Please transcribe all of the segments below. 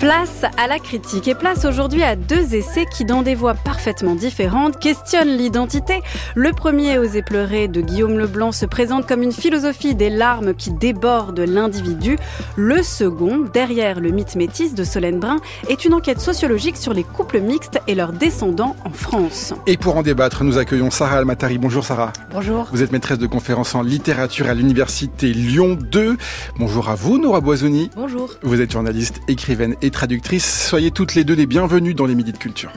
Place à la critique et place aujourd'hui à deux essais qui, dans des voies parfaitement différentes, questionnent l'identité. Le premier, Oser pleurer, de Guillaume Leblanc, se présente comme une philosophie des larmes qui déborde l'individu. Le second, Derrière le mythe métis de Solène Brun, est une enquête sociologique sur les couples mixtes et leurs descendants en France. Et pour en débattre, nous accueillons Sarah Almatari. Bonjour Sarah. Bonjour. Vous êtes maîtresse de conférences en littérature à l'université Lyon 2. Bonjour à vous, Nora Boisoni. Bonjour. Vous êtes journaliste, écrivaine et traductrice. Soyez toutes les deux les bienvenues dans les Midis de Culture.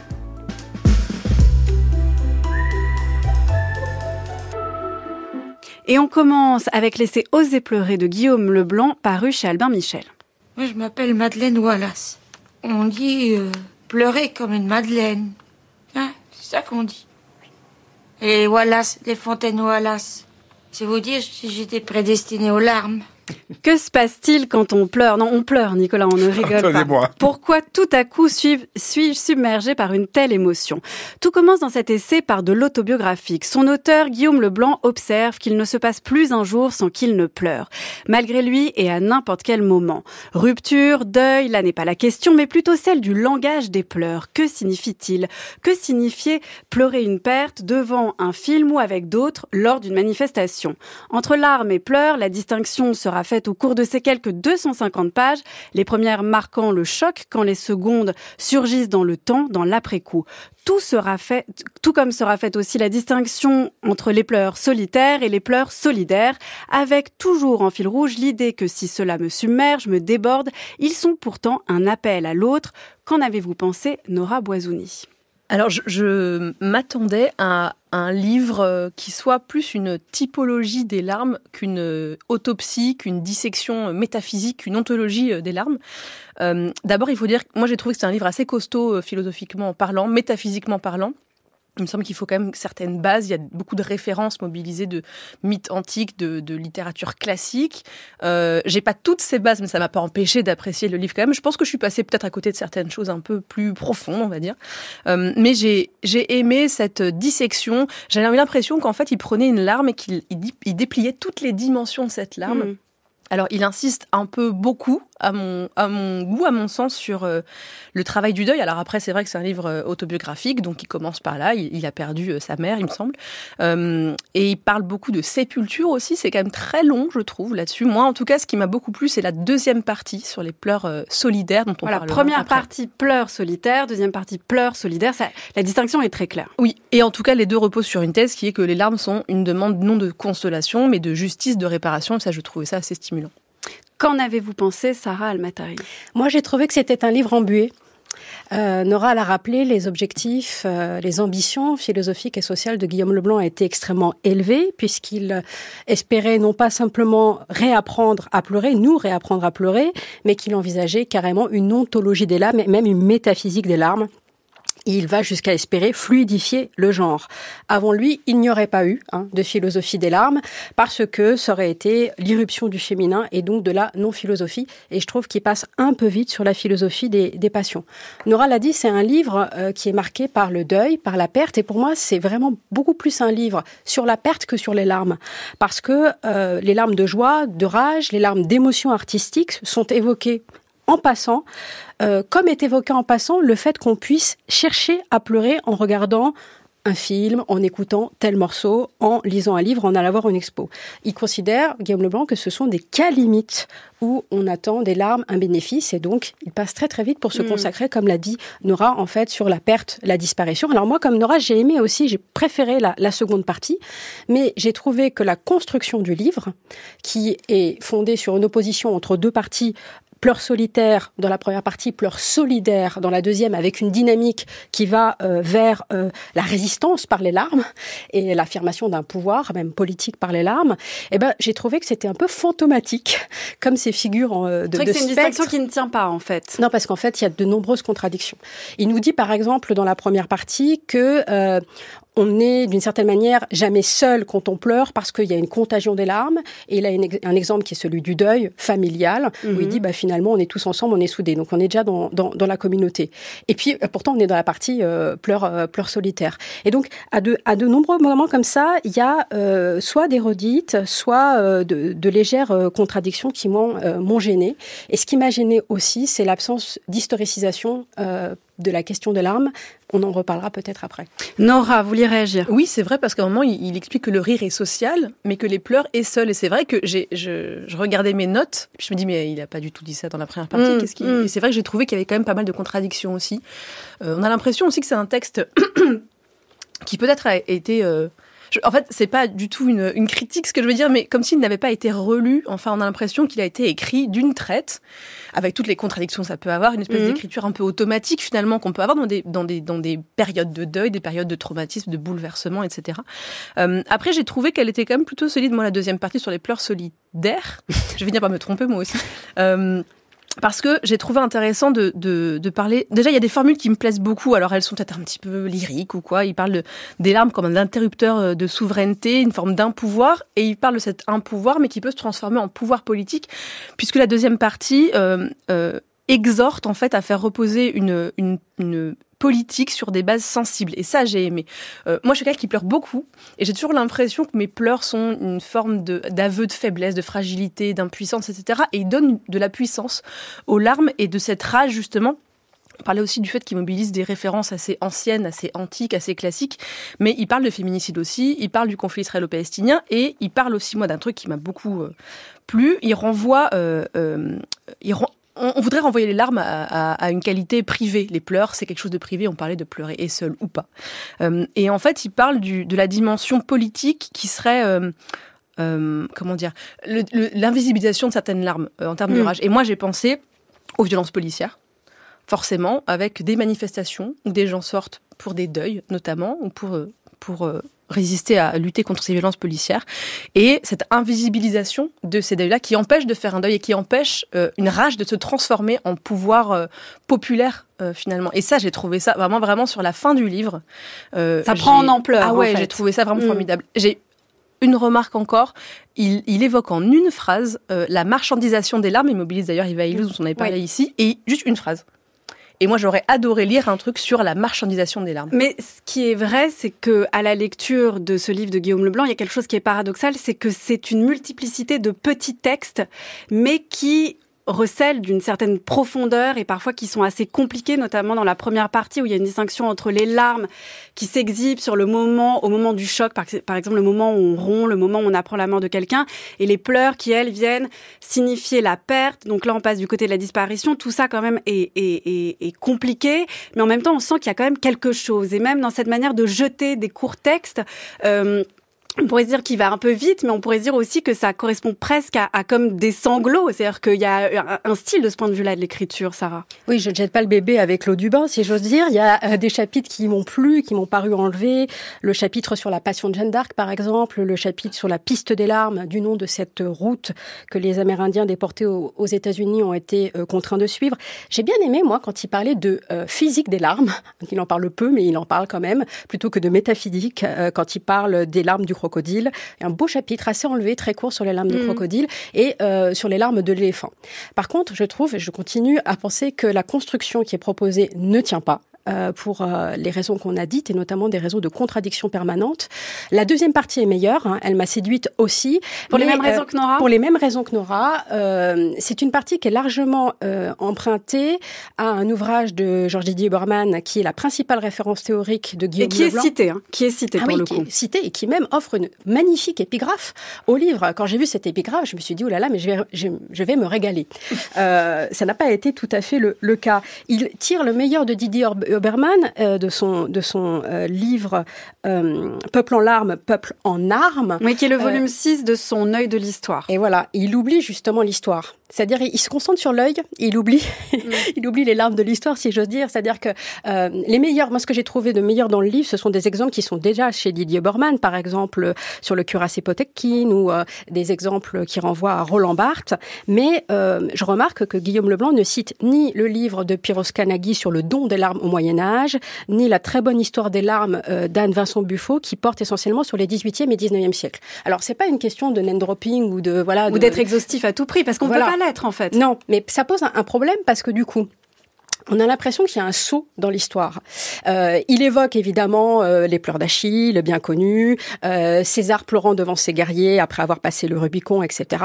Et on commence avec l'essai Oser pleurer de Guillaume Leblanc, paru chez Albin Michel. Moi, je m'appelle Madeleine Wallace. On dit euh, pleurer comme une Madeleine. Hein, c'est ça qu'on dit. Et les Wallace, les fontaines Wallace. C'est vous dire si j'étais prédestinée aux larmes. Que se passe-t-il quand on pleure? Non, on pleure, Nicolas, on ne rigole pas. Pourquoi tout à coup suis- suis-je submergé par une telle émotion? Tout commence dans cet essai par de l'autobiographique. Son auteur, Guillaume Leblanc, observe qu'il ne se passe plus un jour sans qu'il ne pleure. Malgré lui et à n'importe quel moment. Rupture, deuil, là n'est pas la question, mais plutôt celle du langage des pleurs. Que signifie-t-il? Que signifiait pleurer une perte devant un film ou avec d'autres lors d'une manifestation? Entre larmes et pleurs, la distinction sera faite au cours de ces quelques 250 pages, les premières marquant le choc quand les secondes surgissent dans le temps, dans l'après-coup. Tout sera fait, tout comme sera faite aussi la distinction entre les pleurs solitaires et les pleurs solidaires, avec toujours en fil rouge l'idée que si cela me submerge, me déborde, ils sont pourtant un appel à l'autre. Qu'en avez-vous pensé, Nora Boisouni? Alors, je, je m'attendais à un livre euh, qui soit plus une typologie des larmes qu'une euh, autopsie, qu'une dissection euh, métaphysique, qu'une ontologie des larmes. D'abord, il faut dire que moi, j'ai trouvé que c'était un livre assez costaud, philosophiquement parlant, métaphysiquement parlant. Il me semble qu'il faut quand même certaines bases. Il y a beaucoup de références mobilisées de mythes antiques, de, littérature classique. Euh, J'ai pas toutes ces bases, mais ça m'a pas empêché d'apprécier le livre quand même. Je pense que je suis passée peut-être à côté de certaines choses un peu plus profondes, on va dire. Euh, mais j'ai aimé cette dissection. J'avais l'impression qu'en fait, il prenait une larme et qu'il il dépliait toutes les dimensions de cette larme. Mm. Alors, il insiste un peu beaucoup, à mon, à mon goût, à mon sens, sur euh, le travail du deuil. Alors après, c'est vrai que c'est un livre euh, autobiographique, donc il commence par là. Il, il a perdu euh, sa mère, il me semble. Et il parle beaucoup de sépulture aussi. C'est quand même très long, je trouve, là-dessus. Moi, en tout cas, ce qui m'a beaucoup plu, c'est la deuxième partie sur les pleurs solidaires dont on Voilà, parlera première après. partie pleurs solitaire, deuxième partie pleurs solidaire. Ça, la distinction est très claire. Oui, et en tout cas, les deux reposent sur une thèse qui est que les larmes sont une demande non de consolation, mais de justice, de réparation. Et ça, je trouvais ça assez stimulant. Qu'en avez-vous pensé, Sarah Almatari Moi, j'ai trouvé que c'était un livre embué. Euh, Nora l'a rappelé, les objectifs, euh, les ambitions philosophiques et sociales de Guillaume Leblanc étaient extrêmement élevés, puisqu'il espérait non pas simplement réapprendre à pleurer, nous réapprendre à pleurer, mais qu'il envisageait carrément une ontologie des larmes, et même une métaphysique des larmes. Il va jusqu'à espérer fluidifier le genre. Avant lui, il n'y aurait pas eu hein, de philosophie des larmes, parce que ça aurait été l'irruption du féminin et donc de la non-philosophie. Et je trouve qu'il passe un peu vite sur la philosophie des, des passions. Nora l'a dit, c'est un livre euh, qui est marqué par le deuil, par la perte. Et pour moi, c'est vraiment beaucoup plus un livre sur la perte que sur les larmes. Parce que euh, les larmes de joie, de rage, les larmes d'émotion artistique sont évoquées en passant, euh, comme est évoqué en passant le fait qu'on puisse chercher à pleurer en regardant un film, en écoutant tel morceau, en lisant un livre, en allant voir une expo. Il considère, Guillaume Leblanc, que ce sont des cas limites où on attend des larmes, un bénéfice, et donc il passe très très vite pour se Mm. consacrer, comme l'a dit Nora, en fait, sur la perte, la disparition. Alors moi, comme Nora, j'ai aimé aussi, j'ai préféré la, la seconde partie, mais j'ai trouvé que la construction du livre, qui est fondée sur une opposition entre deux parties, pleurs solitaires dans la première partie, pleurs solidaires dans la deuxième, avec une dynamique qui va euh, vers euh, la résistance par les larmes et l'affirmation d'un pouvoir, même politique par les larmes. Eh ben, j'ai trouvé que c'était un peu fantomatique, comme ces figures en, euh, de, de c'est une distinction qui ne tient pas, en fait. Non, parce qu'en fait, il y a de nombreuses contradictions. Il nous dit, par exemple, dans la première partie, que euh, on n'est d'une certaine manière jamais seul quand on pleure parce qu'il y a une contagion des larmes. Et il a un exemple qui est celui du deuil familial, où il mhm. dit bah, finalement on est tous ensemble, on est soudés. Donc on est déjà dans, dans, dans la communauté. Et puis euh, pourtant on est dans la partie euh, pleurs euh, pleurs solitaires. Et donc à de, à de nombreux moments comme ça, il y a euh, soit des redites, soit euh, de, de, légères contradictions qui m'ont gêné. Et ce qui m'a gêné aussi, c'est l'absence d'historicisation de la question de l'arme. On en reparlera peut-être après. Nora, vous voulez réagir? Oui, c'est vrai, parce qu'à un moment, il, explique que le rire est social, mais que les pleurs est seul. Et c'est vrai que j'ai, je, regardais mes notes, puis je me dis, mais il n'a pas du tout dit ça dans la première partie. Mm, Qu'est-ce mm. Et c'est vrai que j'ai trouvé qu'il y avait quand même pas mal de contradictions aussi. Euh, on a l'impression aussi que c'est un texte qui peut-être a été... Euh, en fait, c'est pas du tout une, une, critique ce que je veux dire, mais comme s'il n'avait pas été relu. Enfin, on a l'impression qu'il a été écrit d'une traite, avec toutes les contradictions que ça peut avoir, une espèce mhm. d'écriture un peu automatique finalement qu'on peut avoir dans des, dans, des, dans des périodes de deuil, des périodes de traumatisme, de bouleversement, etc. Euh, après, j'ai trouvé qu'elle était quand même plutôt solide, moi, la deuxième partie sur les pleurs solidaires. je vais venir par me tromper moi aussi. Euh, parce que j'ai trouvé intéressant de, de, de, parler. Déjà, il y a des formules qui me plaisent beaucoup. Alors, elles sont peut-être un petit peu lyriques ou quoi. Il parle de, des larmes comme un interrupteur euh, de souveraineté, une forme d'impouvoir. Et il parle de cet impouvoir, mais qui peut se transformer en pouvoir politique, puisque la deuxième partie euh, euh, exhorte en fait à faire reposer une, une, une politique sur des bases sensibles. Et ça, j'ai aimé. Euh, moi, je suis quelqu'un qui pleure beaucoup, et j'ai toujours l'impression que mes pleurs sont une forme d'aveu de, faiblesse, de fragilité, d'impuissance, etc. Et ils donnent de la puissance aux larmes et de cette rage, justement, on parlait aussi du fait qu'il mobilise des références assez anciennes, assez antiques, assez classiques, mais il parle de féminicide aussi, il parle du conflit israélo-palestinien, et il parle aussi, moi, d'un truc qui m'a beaucoup euh, plu. Il renvoie, euh, on, voudrait renvoyer les larmes à, une qualité privée. Les pleurs, c'est quelque chose de privé. On parlait de pleurer et seul ou pas. Euh, et en fait, il parle de la dimension politique qui serait euh, euh, comment dire l'invisibilisation de certaines larmes en termes de mm. rage. Et moi, j'ai pensé aux violences policières, forcément, avec des manifestations où des gens sortent pour des deuils, notamment, ou pour pour résister à lutter contre ces violences policières et cette invisibilisation de ces deuils-là qui empêche de faire un deuil et qui empêche euh, une rage de se transformer en pouvoir euh, populaire euh, finalement. Et ça, j'ai trouvé ça vraiment vraiment sur la fin du livre. ça prend en ampleur. Ah ouais, j'ai trouvé ça vraiment mm. formidable. J'ai une remarque encore, il, il, évoque en une phrase la marchandisation des larmes, il mobilise d'ailleurs Yves Aïlouz, dont on avait parlé ici, et juste une phrase. Et moi, j'aurais adoré lire un truc sur la marchandisation des larmes. Mais ce qui est vrai, c'est que à la lecture de ce livre de Guillaume Leblanc, il y a quelque chose qui est paradoxal, c'est que c'est une multiplicité de petits textes, mais qui recèlent d'une certaine profondeur et parfois qui sont assez compliqués, notamment dans la première partie où il y a une distinction entre les larmes qui s'exhibent sur le moment, au moment du choc, par, exemple le moment où on rompt, le moment où on apprend la mort de quelqu'un, et les pleurs qui, elles, viennent signifier la perte. Donc là, on passe du côté de la disparition. Tout ça, quand même, est, compliqué, mais en même temps, on sent qu'il y a quand même quelque chose. Et même dans cette manière de jeter des courts textes, euh, on pourrait dire qu'il va un peu vite, mais on pourrait dire aussi que ça correspond presque à, comme des sanglots. C'est-à-dire qu'il y a un, style de ce point de vue-là de l'écriture, Sarah. Oui, je ne jette pas le bébé avec l'eau du bain, si j'ose dire. Il y a euh, des chapitres qui m'ont plu, qui m'ont paru enlevés. Le chapitre sur la passion de Jeanne d'Arc, par exemple. Le chapitre sur la piste des larmes, du nom de cette route que les Amérindiens déportés aux, États-Unis ont été euh, contraints de suivre. J'ai bien aimé, moi, quand il parlait de euh, physique des larmes. Il en parle peu, mais il en parle quand même, plutôt que de métaphysique, quand il parle des larmes du crocodile. un beau chapitre assez enlevé, très court sur les larmes de mm. crocodile et euh, sur les larmes de l'éléphant. Par contre, je trouve, et je continue à penser que la construction qui est proposée ne tient pas. Euh, pour euh, les raisons qu'on a dites et notamment des raisons de contradiction permanente. La deuxième partie est meilleure, hein, elle m'a séduite aussi. Pour les mêmes raisons que Nora Pour les mêmes raisons que Nora. c'est une partie qui est largement empruntée à un ouvrage de Georges Didier Bormann qui est la principale référence théorique de Guillaume Et qui est cité, hein, qui est cité ah pour le qui coup. Est cité et qui même offre une magnifique épigraphe au livre. Quand j'ai vu cette épigraphe, je me suis dit, oh là là, mais je vais, je, vais me régaler. Euh, ça n'a pas été tout à fait le, le, cas. Il tire le meilleur de Didier Obermann, euh, de son, de son euh, livre Peuple en larmes, Peuple en armes. Oui, qui est le volume 6 de son œil de l'histoire. Et voilà, il oublie justement l'histoire. C'est-à-dire, il se concentre sur l'œil, il oublie, mm. il oublie les larmes de l'histoire, si j'ose dire. C'est-à-dire que euh, les meilleurs, moi, ce que j'ai trouvé de meilleur dans le livre, ce sont des exemples qui sont déjà chez Didier Bormann, par exemple, sur le cuirassé Potemkin, ou euh, des exemples qui renvoient à Roland Barthes. Mais euh, je remarque que Guillaume Leblanc ne cite ni le livre de Piros Kanagi sur le don des larmes au Moyen Âge, ni la très bonne histoire des larmes euh, d'Anne Vincent Buffo, qui porte essentiellement sur les 18e et 19e siècles. Alors, c'est pas une question de name dropping ou de voilà ou d'être exhaustif à tout prix, parce qu'on ne peut pas Non, mais ça pose un problème parce que du coup, on a l'impression qu'il y a un saut dans l'histoire. Euh, il évoque évidemment euh, les pleurs d'Achille, bien connu, euh, César pleurant devant ses guerriers après avoir passé le Rubicon, etc.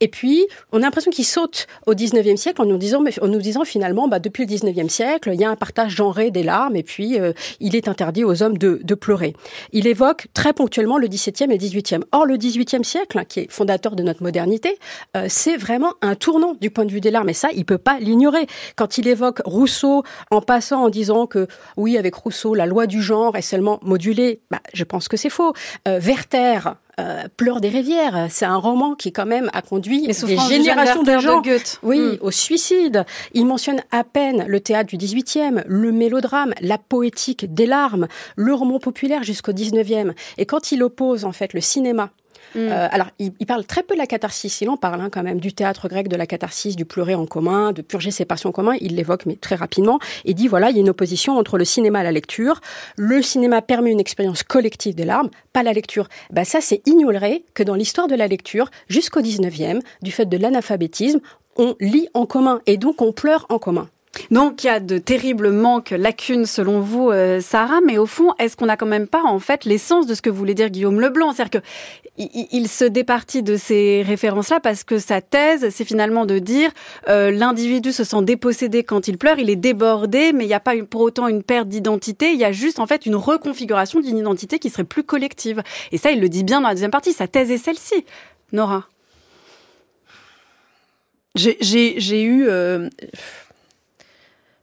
Et puis, on a l'impression qu'il saute au 19e siècle en nous disant, en nous disant finalement, bah, depuis le 19e siècle, il y a un partage genré des larmes et puis il est interdit aux hommes de, de, pleurer. Il évoque très ponctuellement le 17e et le 18e. Or, le 18e siècle, qui est fondateur de notre modernité, c'est vraiment un tournant du point de vue des larmes. Et ça, il peut pas l'ignorer. Quand il évoque Rousseau en passant en disant que oui, avec Rousseau, la loi du genre est seulement modulée. Bah, je pense que c'est faux. Euh, Werther, euh, Pleure des rivières, c'est un roman qui quand même a conduit des générations de gens oui, hmm. au suicide. Il mentionne à peine le théâtre du 18e, le mélodrame, la poétique des larmes, le roman populaire jusqu'au 19e. Et quand il oppose en fait le cinéma Mm. Euh, alors, il, parle très peu de la catharsis. Il en parle hein, quand même du théâtre grec, de la catharsis, du pleurer en commun, de purger ses passions en commun. Il l'évoque, mais très rapidement. Et dit voilà, il y a une opposition entre le cinéma et la lecture. Le cinéma permet une expérience collective des larmes, pas la lecture. Bah ça, c'est ignorer que dans l'histoire de la lecture, jusqu'au 19e, du fait de l'analphabétisme, on lit en commun et donc on pleure en commun. Donc il y a de terribles manques, lacunes selon vous, euh, Sarah, mais au fond, est-ce qu'on n'a quand même pas en fait l'essence de ce que voulait dire Guillaume Leblanc? C'est-à-dire que il, se départit de ces références-là parce que sa thèse, c'est finalement de dire euh, l'individu se sent dépossédé quand il pleure, il est débordé, mais il n'y a pas pour autant une perte d'identité, il y a juste en fait une reconfiguration d'une identité qui serait plus collective. Et ça, il le dit bien dans la deuxième partie, sa thèse est celle-ci. Nora J'ai eu... Euh,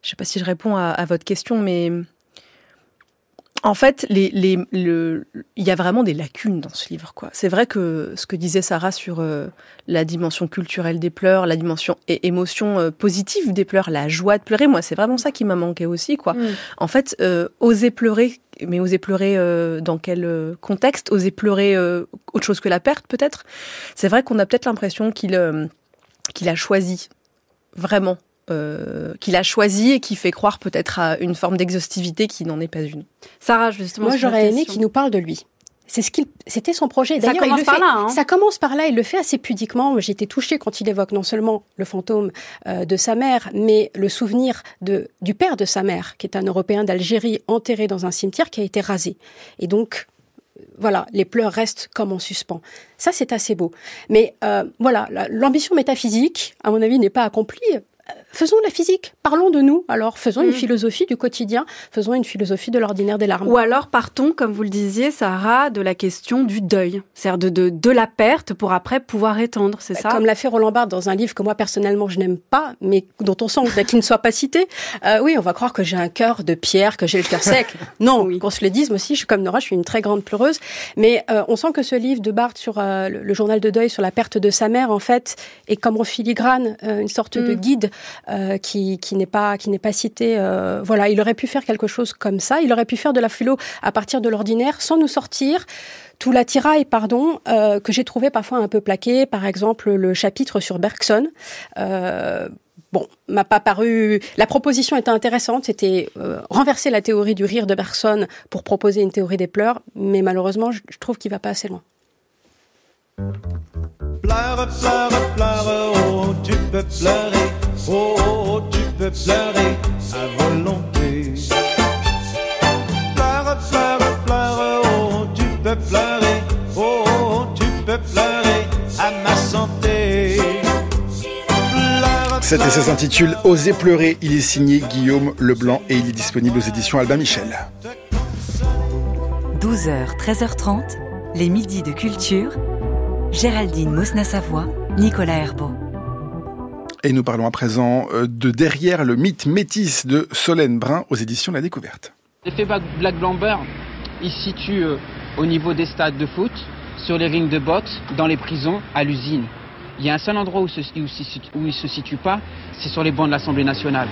je sais pas si je réponds à, votre question, mais en fait, les, les, il y a vraiment des lacunes dans ce livre. quoi. C'est vrai que ce que disait Sarah sur euh, la dimension culturelle des pleurs, la dimension et émotion euh, positive des pleurs, la joie de pleurer, moi, c'est vraiment ça qui m'a manqué aussi. quoi. Mm. En fait, euh, oser pleurer, mais oser pleurer dans quel contexte? Oser pleurer autre chose que la perte, peut-être? C'est vrai qu'on a peut-être l'impression qu'il qu'il a choisi vraiment euh, qu'il a choisi et qui fait croire peut-être à une forme d'exhaustivité qui n'en est pas une. Sarah, justement. Moi, j'aurais aimé qu'il nous parle de lui. C'est ce qu'il, c'était son projet. D'ailleurs, il le fait. Là, hein. Ça commence par là. Il le fait assez pudiquement. J'ai été touchée quand il évoque non seulement le fantôme euh, de sa mère, mais le souvenir de du père de sa mère, qui est un Européen d'Algérie enterré dans un cimetière qui a été rasé. Et donc, voilà, les pleurs restent comme en suspens. Ça, c'est assez beau. Mais euh, voilà, l'ambition métaphysique, à mon avis, n'est pas accomplie faisons la physique, parlons de nous. Alors, faisons une mm. philosophie du quotidien, faisons une philosophie de l'ordinaire des larmes. Ou alors partons, comme vous le disiez, Sarah, de la question du deuil, c'est-à-dire de, de, la perte pour après pouvoir étendre, c'est ça? Comme l'a fait Roland Barthes dans un livre que moi personnellement je n'aime pas, mais dont on sent qu'il ne soit pas cité. Euh, oui, on va croire que j'ai un cœur de pierre, que j'ai le cœur sec. Non, oui. qu'on se le dise, moi aussi, je suis comme Nora, je suis une très grande pleureuse. Mais euh, on sent que ce livre de Barthes sur euh, le, journal de deuil, sur la perte de sa mère, en fait, est comme en filigrane, une sorte de mm. Guide qui, n'est pas qui n'est pas cité. Euh, voilà, il aurait pu faire quelque chose comme ça. Il aurait pu faire de la philo à partir de l'ordinaire, sans nous sortir tout l'attirail, pardon, euh, que j'ai trouvé parfois un peu plaqué. Par exemple, le chapitre sur Bergson. Euh, bon, m'a pas paru. La proposition était intéressante, c'était euh, renverser la théorie du rire de Bergson pour proposer une théorie des pleurs, mais malheureusement, je, je trouve qu'il va pas assez loin. Pleure, pleure, pleure, oh, tu peux pleurer, oh, tu peux pleurer à volonté. Pleure, pleure, pleure, oh, tu peux pleurer, oh, tu peux pleurer à ma santé. Cet essai s'intitule Oser pleurer. Il est signé Guillaume Leblanc et il est disponible aux éditions Albin Michel. 12h, 13h30, les midis de culture Géraldine Mosna-Savoie, Nicolas Herbeau. Et nous parlons à présent euh, de Derrière le mythe métis de Solène Brun aux éditions La Découverte. L'effet Black Blamber, il se situe euh, au niveau des stades de foot, sur les rings de boxe, dans les prisons, à l'usine. Il y a un seul endroit où, il se situe pas, c'est sur les bancs de l'Assemblée nationale.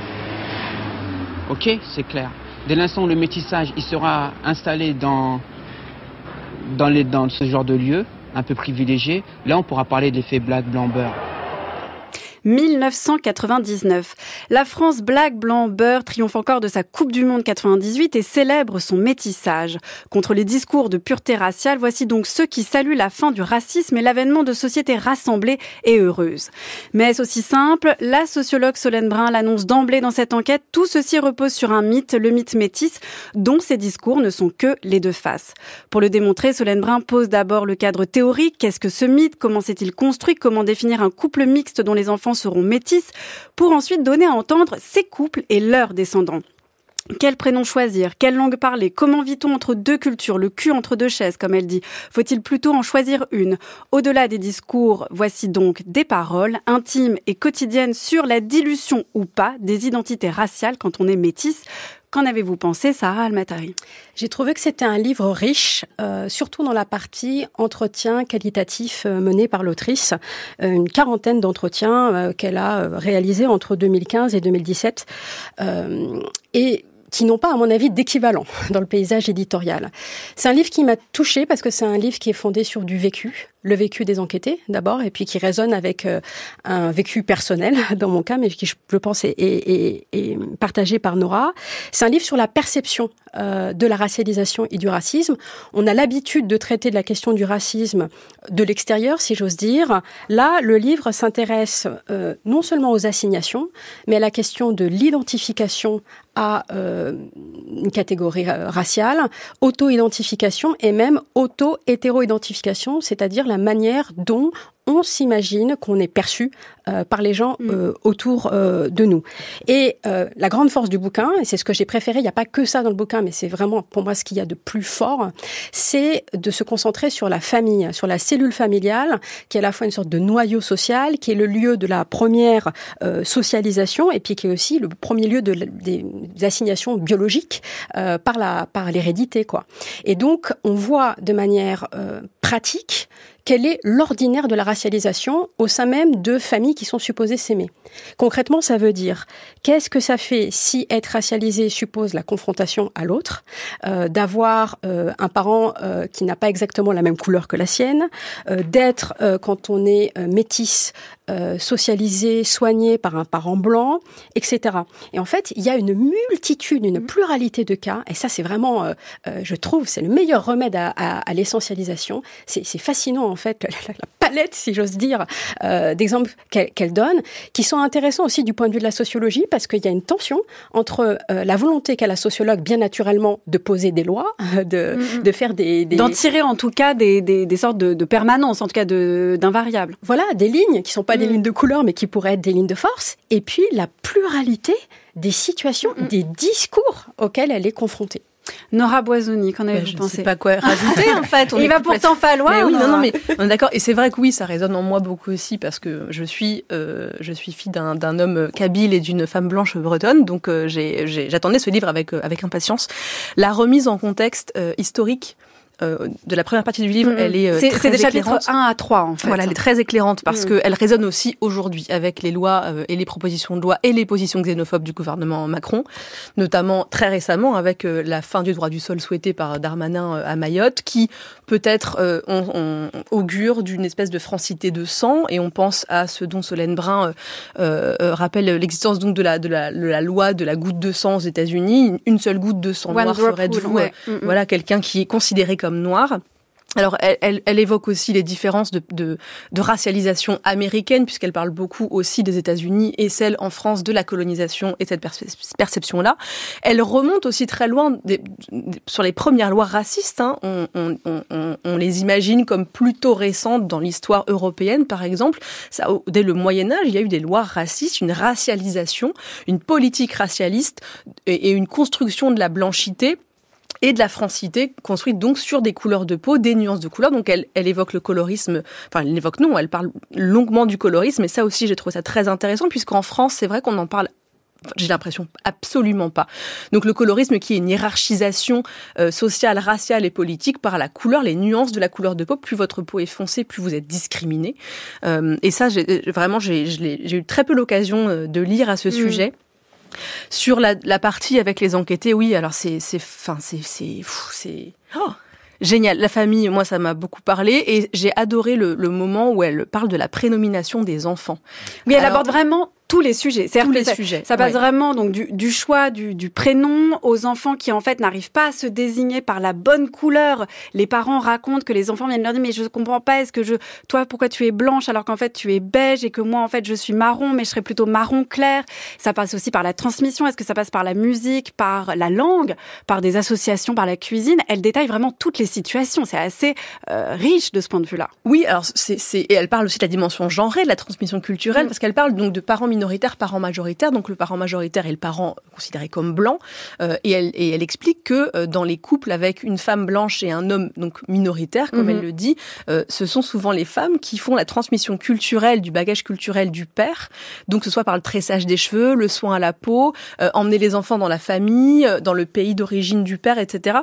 Ok, c'est clair. Dès l'instant où le métissage il sera installé dans, dans, dans ce genre de lieu, un peu privilégié, là on pourra parler d'effet black, blanc, beurre. 1999. La France black, blanc, beurre triomphe encore de sa Coupe du Monde 98 et célèbre son métissage. Contre les discours de pureté raciale, voici donc ceux qui saluent la fin du racisme et l'avènement de sociétés rassemblées et heureuses. Mais est-ce aussi simple? La sociologue Solène Brun l'annonce d'emblée dans cette enquête. Tout ceci repose sur un mythe, le mythe métis, dont ces discours ne sont que les deux faces. Pour le démontrer, Solène Brun pose d'abord le cadre théorique. Qu'est-ce que ce mythe? Comment s'est-il construit? Comment définir un couple mixte dont les enfants seront métis, pour ensuite donner à entendre ces couples et leurs descendants. Quel prénom choisir? Quelle langue parler? Comment vit-on entre deux cultures Le cul entre deux chaises, comme elle dit? Faut-il plutôt en choisir une? Au-delà des discours, voici donc des paroles intimes et quotidiennes sur la dilution ou pas des identités raciales quand on est métisse. Qu'en avez-vous pensé, Sarah Almatari? J'ai trouvé que c'était un livre riche, euh, surtout dans la partie entretien qualitatif euh, mené par l'autrice. Euh, une quarantaine d'entretiens qu'elle a réalisés entre 2015 et 2017. et qui n'ont pas, à mon avis, d'équivalent dans le paysage éditorial. C'est un livre qui m'a touchée parce que c'est un livre qui est fondé sur du vécu, le vécu des enquêtés d'abord, et puis qui résonne avec euh, un vécu personnel dans mon cas, mais qui je pense est, partagé par Nora. C'est un livre sur la perception euh, de la racialisation et du racisme. On a l'habitude de traiter de la question du racisme de l'extérieur, si j'ose dire. Là, le livre s'intéresse euh, non seulement aux assignations, mais à la question de l'identification à une catégorie raciale, auto-identification et même auto-hétéro-identification, c'est-à-dire la manière dont on s'imagine qu'on est perçu euh, par les gens mm. euh, autour euh, de nous. Et la grande force du bouquin, et c'est ce que j'ai préféré, il n'y a pas que ça dans le bouquin, mais c'est vraiment pour moi ce qu'il y a de plus fort, c'est de se concentrer sur la famille, sur la cellule familiale, qui est à la fois une sorte de noyau social, qui est le lieu de la première socialisation, et puis qui est aussi le premier lieu de, des, assignations biologiques par la par l'hérédité, quoi. Et donc on voit de manière pratique quel est l'ordinaire de la racialisation au sein même de familles qui sont supposées s'aimer? Concrètement, ça veut dire qu'est-ce que ça fait si être racialisé suppose la confrontation à l'autre, euh, d'avoir euh, un parent euh, qui n'a pas exactement la même couleur que la sienne, d'être quand on est métisse socialisé, soigné par un parent blanc, etc. Et en fait, il y a une multitude, une pluralité de cas, et ça c'est vraiment, je trouve, c'est le meilleur remède à, à, à l'essentialisation. C'est fascinant en fait la, palette, si j'ose dire, euh, d'exemples qu'elle donne, qui sont intéressants aussi du point de vue de la sociologie, parce qu'il y a une tension entre euh, la volonté qu'a la sociologue, bien naturellement, de poser des lois, de, mm, mm. de faire des... D'en tirer en tout cas des, des, des sortes de, de, permanence, en tout cas d'invariables. Voilà, des lignes qui sont pas des mm. lignes de couleur, mais qui pourraient être des lignes de force. Et puis la pluralité des situations, des discours auxquels elle est confrontée. Nora Boisoni, qu'en avez-vous je pensé Je sais pas quoi rajouter en fait. On Il va pourtant falloir. Mais oui, non, non, mais on est d'accord. Et c'est vrai que oui, ça résonne en moi beaucoup aussi parce que je suis, euh, je suis fille d'un homme kabyle et d'une femme blanche bretonne, donc euh, j'attendais ce livre avec euh, avec impatience. La remise en contexte euh, historique euh, de la première partie du livre, mm -hmm. elle est, euh, c'est, très c'est déjà éclairante. chapitre 1 à 3 en fait. Voilà, elle est très éclairante parce mm -hmm. qu'elle résonne aussi aujourd'hui avec les lois euh, et les propositions de loi et les positions xénophobes du gouvernement Macron, notamment très récemment avec euh, la fin du droit du sol souhaité par Darmanin à Mayotte, qui peut-être on, on, augure d'une espèce de francité de sang et on pense à ce dont Solène Brun rappelle l'existence donc de la, de, la, de la loi de la goutte de sang aux États-Unis. Une seule goutte de sang One noir ferait de vous ouais. Mm voilà quelqu'un qui est considéré comme noir. Alors, elle, évoque aussi les différences de, racialisation américaine, puisqu'elle parle beaucoup aussi des États-Unis et celle en France de la colonisation et cette perception-là. Elle remonte aussi très loin sur les premières lois racistes. Hein. On, les imagine comme plutôt récentes dans l'histoire européenne, par exemple. Ça, dès le Moyen Âge, il y a eu des lois racistes, une racialisation, une politique racialiste et, et une construction de la blanchité et de la francité construite donc sur des couleurs de peau, des nuances de couleurs. Donc elle, elle évoque le colorisme, enfin elle évoque non, elle parle longuement du colorisme et ça aussi j'ai trouvé ça très intéressant puisqu'en France c'est vrai qu'on en parle J'ai l'impression absolument pas. Donc le colorisme qui est une hiérarchisation euh, sociale, raciale et politique par la couleur, les nuances de la couleur de peau. Plus votre peau est foncée, plus vous êtes discriminé. Euh, et ça, vraiment, j'ai eu très peu l'occasion euh, de lire à ce mm. sujet. Sur la, la, partie avec les enquêtés, oui, alors c'est, c'est, enfin, c'est, c'est, c'est, oh, génial. La famille, moi, ça m'a beaucoup parlé et j'ai adoré le, le, moment où elle parle de la prénomination des enfants. Oui, elle aborde vraiment tous les sujets. Tous les ça, sujets. Ça passe vraiment donc du, du choix du, du, prénom aux enfants qui en fait n'arrivent pas à se désigner par la bonne couleur. Les parents racontent que les enfants viennent leur dire mais je comprends pas est-ce que je toi pourquoi tu es blanche alors qu'en fait tu es beige et que moi en fait je suis marron mais je serais plutôt marron clair? Ça passe aussi par la transmission. Est-ce que ça passe par la musique, par la langue, par des associations, par la cuisine? Elle détaille vraiment toutes les situations. C'est assez euh, riche de ce point de vue-là. Oui, alors c'est et elle parle aussi de la dimension genrée de la transmission culturelle mm. parce qu'elle parle donc de parents minoritaire, parent majoritaire. Donc le parent majoritaire est le parent considéré comme blanc. Euh, et, elle, et elle explique que euh, dans les couples avec une femme blanche et un homme donc minoritaire, comme elle mhm. le dit, euh, ce sont souvent les femmes qui font la transmission culturelle du bagage culturel du père. Donc que ce soit par le tressage des cheveux, le soin à la peau, emmener les enfants dans la famille, dans le pays d'origine du père, etc.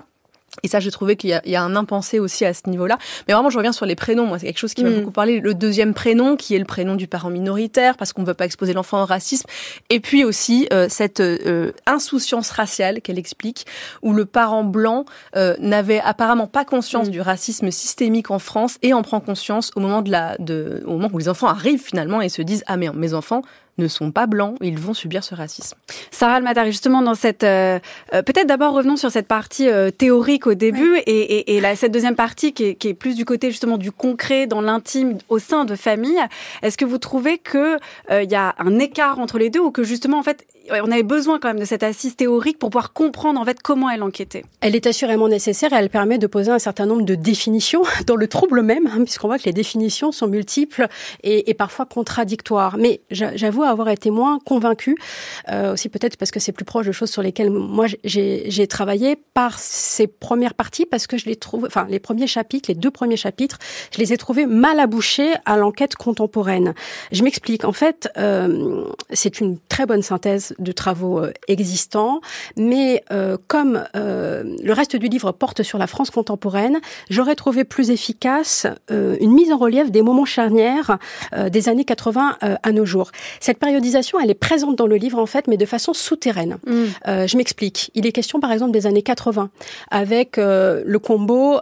Et ça, j'ai trouvé qu'il y, y, a un impensé aussi à ce niveau-là. Mais vraiment, je reviens sur les prénoms. Moi, c'est quelque chose qui m'a mm. beaucoup parlé. Le deuxième prénom, qui est le prénom du parent minoritaire, parce qu'on ne veut pas exposer l'enfant au racisme. Et puis aussi euh, cette euh, insouciance raciale qu'elle explique, où le parent blanc euh, n'avait apparemment pas conscience mm. du racisme systémique en France et en prend conscience au moment de la, de, au moment où les enfants arrivent finalement et se disent ah mais mes enfants ne sont pas blancs, ils vont subir ce racisme. Sarah Almatari, justement dans cette, euh, euh, peut-être d'abord revenons sur cette partie euh, théorique au début et, et, et la, cette deuxième partie qui est, qui est, plus du côté justement du concret dans l'intime au sein de famille. Est-ce que vous trouvez que il y a un écart entre les deux ou que justement en fait on avait besoin quand même de cette assise théorique pour pouvoir comprendre en fait comment elle enquêtait. Elle est assurément nécessaire et elle permet de poser un certain nombre de définitions dans le trouble même, hein, puisqu'on voit que les définitions sont multiples et, parfois contradictoires. Mais j'avoue avoir été moins convaincue, euh, aussi peut-être parce que c'est plus proche de choses sur lesquelles moi j'ai travaillé par ces premières parties, parce que je les trouve, enfin les premiers chapitres, les deux premiers chapitres, je les ai trouvés mal abouchés à l'enquête contemporaine. Je m'explique. En fait, euh, c'est une très bonne synthèse de travaux euh, existants, mais euh, comme euh, le reste du livre porte sur la France contemporaine, j'aurais trouvé plus efficace une mise en relief des moments charnières des années 80 à nos jours. Cette périodisation, elle est présente dans le livre en fait, mais de façon souterraine. Mm. je m'explique. Il est question par exemple des années 80, avec le combo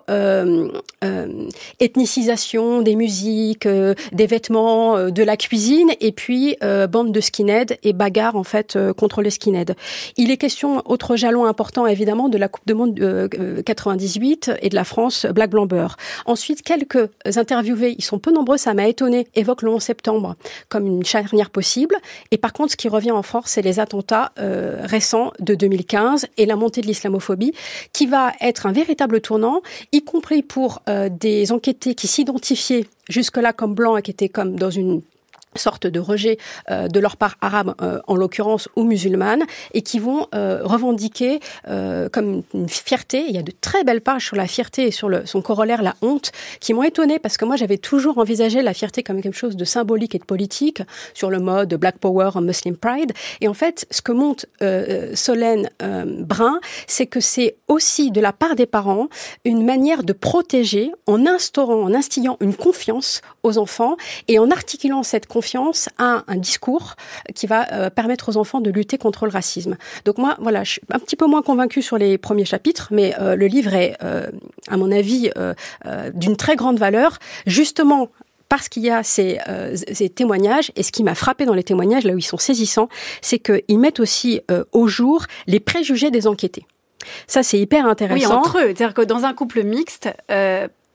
ethnicisation des musiques, des vêtements, de la cuisine, et puis bande de skinheads et bagarre en fait contre les skinheads. Il est question, autre jalon important évidemment, de la Coupe de Monde 98 euh, et de la France Black Blanc Beurre. Ensuite, quelques interviewés, ils sont peu nombreux, ça m'a étonné, évoquent le 11 septembre comme une charnière possible. Et par contre, ce qui revient en force, c'est les attentats euh, récents de 2015 et la montée de l'islamophobie, qui va être un véritable tournant, y compris pour euh, des enquêtés qui s'identifiaient jusque-là comme blancs et qui étaient comme dans une sorte de rejet euh, de leur part arabe euh, en l'occurrence ou musulmane et qui vont euh, revendiquer comme une fierté. Il y a de très belles pages sur la fierté et sur le, son corollaire la honte qui m'ont étonné parce que moi j'avais toujours envisagé la fierté comme quelque chose de symbolique et de politique sur le mode Black Power Muslim Pride. Et en fait ce que monte Solène Brun c'est que c'est aussi de la part des parents une manière de protéger en instaurant en instillant une confiance aux enfants et en articulant cette confiance à un discours qui va euh, permettre aux enfants de lutter contre le racisme. Donc moi, voilà, je suis un petit peu moins convaincue sur les premiers chapitres, mais euh, le livre est, euh, à mon avis, d'une très grande valeur, justement parce qu'il y a ces, ces, témoignages, et ce qui m'a frappé dans les témoignages, là où ils sont saisissants, c'est qu'ils mettent aussi au jour les préjugés des enquêtés. Ça, c'est hyper intéressant. Oui, entre eux. C'est-à-dire que dans un couple mixte,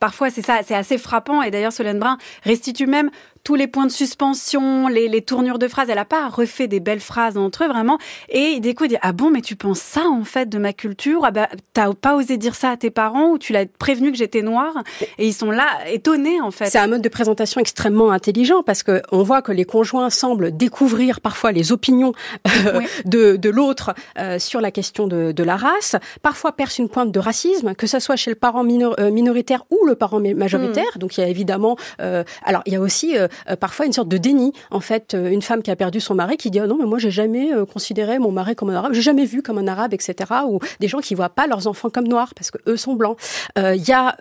parfois c'est ça, c'est assez frappant. Et d'ailleurs, Solène Brun restitue même tous les points de suspension, les, les tournures de phrases. Elle a pas refait des belles phrases entre eux vraiment. Et du coup, il dit ah bon, mais tu penses ça en fait de ma culture? Ah bah t'as pas osé dire ça à tes parents ou tu l'as prévenu que j'étais noire? Et ils sont là étonnés en fait. C'est un mode de présentation extrêmement intelligent parce que on voit que les conjoints semblent découvrir parfois les opinions euh, de, de l'autre euh, sur la question de, de, la race. Parfois percent une pointe de racisme, que ce soit chez le parent minor, euh, minoritaire ou le parent majoritaire. Hmm. Donc il y a évidemment, alors il y a aussi parfois une sorte de déni. En fait, une femme qui a perdu son mari qui dit oh non mais moi j'ai jamais considéré mon mari comme un arabe, j'ai jamais vu comme un arabe, etc. Ou des gens qui voient pas leurs enfants comme noirs parce que eux sont blancs. Il y a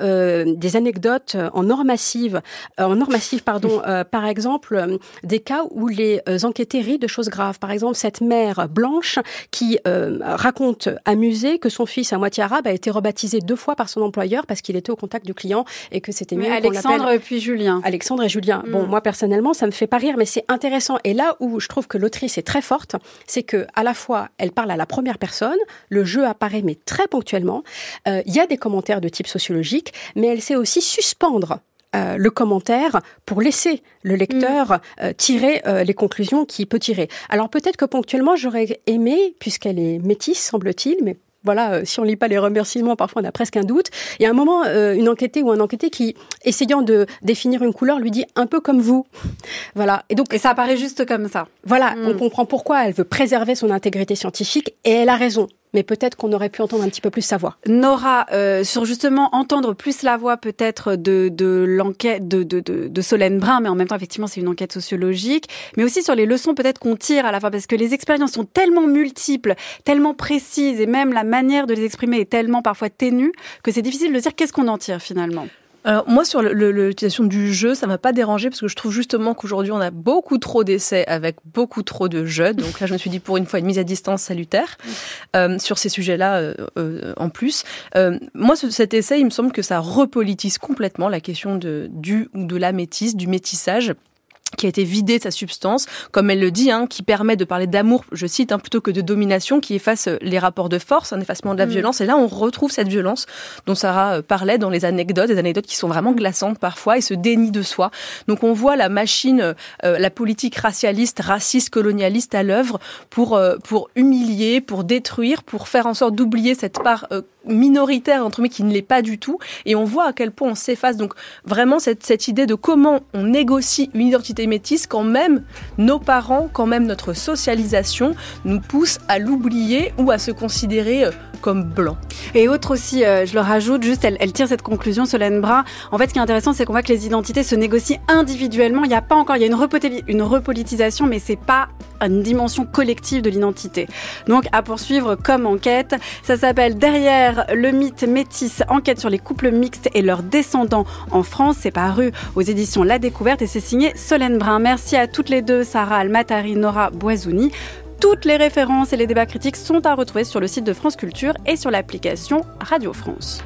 des anecdotes en normative, en normative pardon, par exemple des cas où les enquêtés rient de choses graves. Par exemple, cette mère blanche qui raconte amusée que son fils à moitié arabe a été rebaptisé deux fois par son employeur parce qu'il était au contact du client et que c'était mieux Alexandre et puis Julien. Alexandre et Julien. Bon, mm. moi personnellement, ça me fait pas rire, mais c'est intéressant. Et là où je trouve que l'autrice est très forte, c'est que à la fois elle parle à la première personne, le jeu apparaît mais très ponctuellement. Euh, il y a des commentaires de type sociologique, mais elle sait aussi suspendre euh, le commentaire pour laisser le lecteur mm. euh, tirer les conclusions qu'il peut tirer. Alors peut-être que ponctuellement j'aurais aimé, puisqu'elle est métisse semble-t-il, mais voilà, euh, si on lit pas les remerciements, parfois on a presque un doute. Il y a un moment, euh, une enquêtée ou un enquêté qui, essayant de définir une couleur, lui dit un peu comme vous. Voilà. Et donc, et ça apparaît juste comme ça. Voilà, on hmm. comprend pourquoi elle veut préserver son intégrité scientifique et elle a raison mais peut-être qu'on aurait pu entendre un petit peu plus sa voix. Nora, euh, sur justement entendre plus la voix peut-être de, de l'enquête de, de, de, Solène Brun, mais en même temps effectivement c'est une enquête sociologique, mais aussi sur les leçons peut-être qu'on tire à la fin, parce que les expériences sont tellement multiples, tellement précises, et même la manière de les exprimer est tellement parfois ténue, que c'est difficile de dire qu'est-ce qu'on en tire finalement. Alors moi sur l'utilisation du jeu, ça m'a pas dérangé parce que je trouve justement qu'aujourd'hui on a beaucoup trop d'essais avec beaucoup trop de jeux. Donc là je me suis dit pour une fois une mise à distance salutaire euh, sur ces sujets-là euh, euh, en plus. Euh, moi cet essai, il me semble que ça repolitise complètement la question de du ou de la métisse, du métissage qui a été vidé de sa substance, comme elle le dit, hein, qui permet de parler d'amour, je cite, hein, plutôt que de domination, qui efface euh, les rapports de force, un effacement de la mm. violence. Et là, on retrouve cette violence dont Sarah euh, parlait dans les anecdotes, des anecdotes qui sont vraiment glaçantes parfois, et ce déni de soi. Donc on voit la machine, euh, la politique racialiste, raciste, colonialiste à l'œuvre pour, pour humilier, pour détruire, pour faire en sorte d'oublier cette part minoritaire entre mais qui ne l'est pas du tout et on voit à quel point on s'efface donc vraiment cette, cette idée de comment on négocie une identité métisse quand même nos parents quand même notre socialisation nous pousse à l'oublier ou à se considérer euh, comme blanc. Et autre aussi, euh, je le rajoute, juste, elle, tire cette conclusion, Solène Brun. En fait, ce qui est intéressant, c'est qu'on voit que les identités se négocient individuellement. Il n'y a pas encore, il y a une, une repolitisation, mais c'est pas une dimension collective de l'identité. Donc, à poursuivre comme enquête. Ça s'appelle Derrière le mythe métis, enquête sur les couples mixtes et leurs descendants en France. C'est paru aux éditions La Découverte et c'est signé Solène Brun. Merci à toutes les deux, Sarah Almatari, Nora Boisouni. Toutes les références et les débats critiques sont à retrouver sur le site de France Culture et sur l'application Radio France.